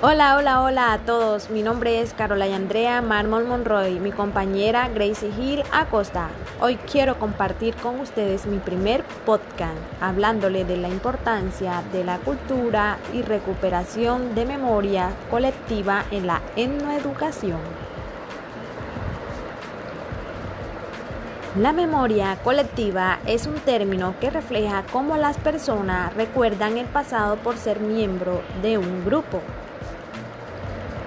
Hola, hola, hola a todos. Mi nombre es Carola Andrea Marmol Monroy, mi compañera Gracie Hill Acosta. Hoy quiero compartir con ustedes mi primer podcast, hablándole de la importancia de la cultura y recuperación de memoria colectiva en la etnoeducación. La memoria colectiva es un término que refleja cómo las personas recuerdan el pasado por ser miembro de un grupo.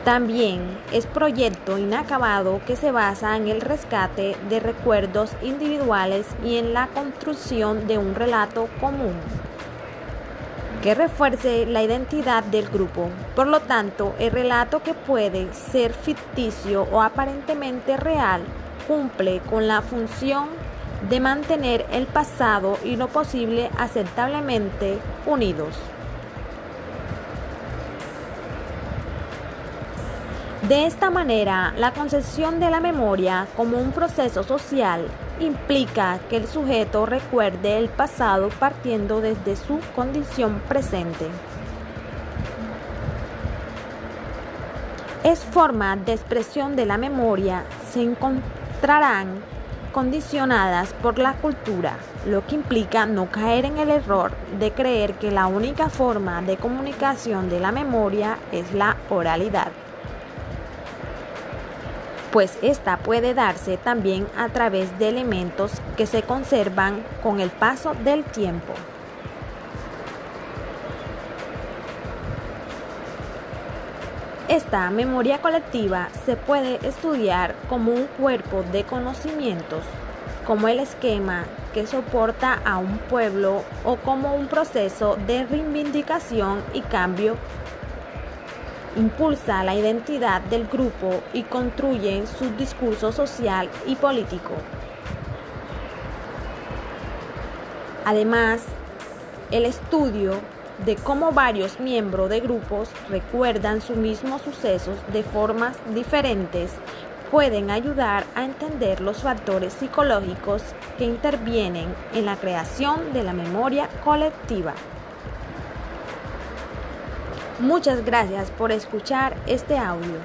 También es proyecto inacabado que se basa en el rescate de recuerdos individuales y en la construcción de un relato común que refuerce la identidad del grupo. Por lo tanto, el relato que puede ser ficticio o aparentemente real cumple con la función de mantener el pasado y lo posible aceptablemente unidos. De esta manera, la concepción de la memoria como un proceso social implica que el sujeto recuerde el pasado partiendo desde su condición presente. Es forma de expresión de la memoria se encontrarán condicionadas por la cultura, lo que implica no caer en el error de creer que la única forma de comunicación de la memoria es la oralidad pues esta puede darse también a través de elementos que se conservan con el paso del tiempo. Esta memoria colectiva se puede estudiar como un cuerpo de conocimientos, como el esquema que soporta a un pueblo o como un proceso de reivindicación y cambio impulsa la identidad del grupo y construye su discurso social y político. Además, el estudio de cómo varios miembros de grupos recuerdan sus mismos sucesos de formas diferentes pueden ayudar a entender los factores psicológicos que intervienen en la creación de la memoria colectiva. Muchas gracias por escuchar este audio.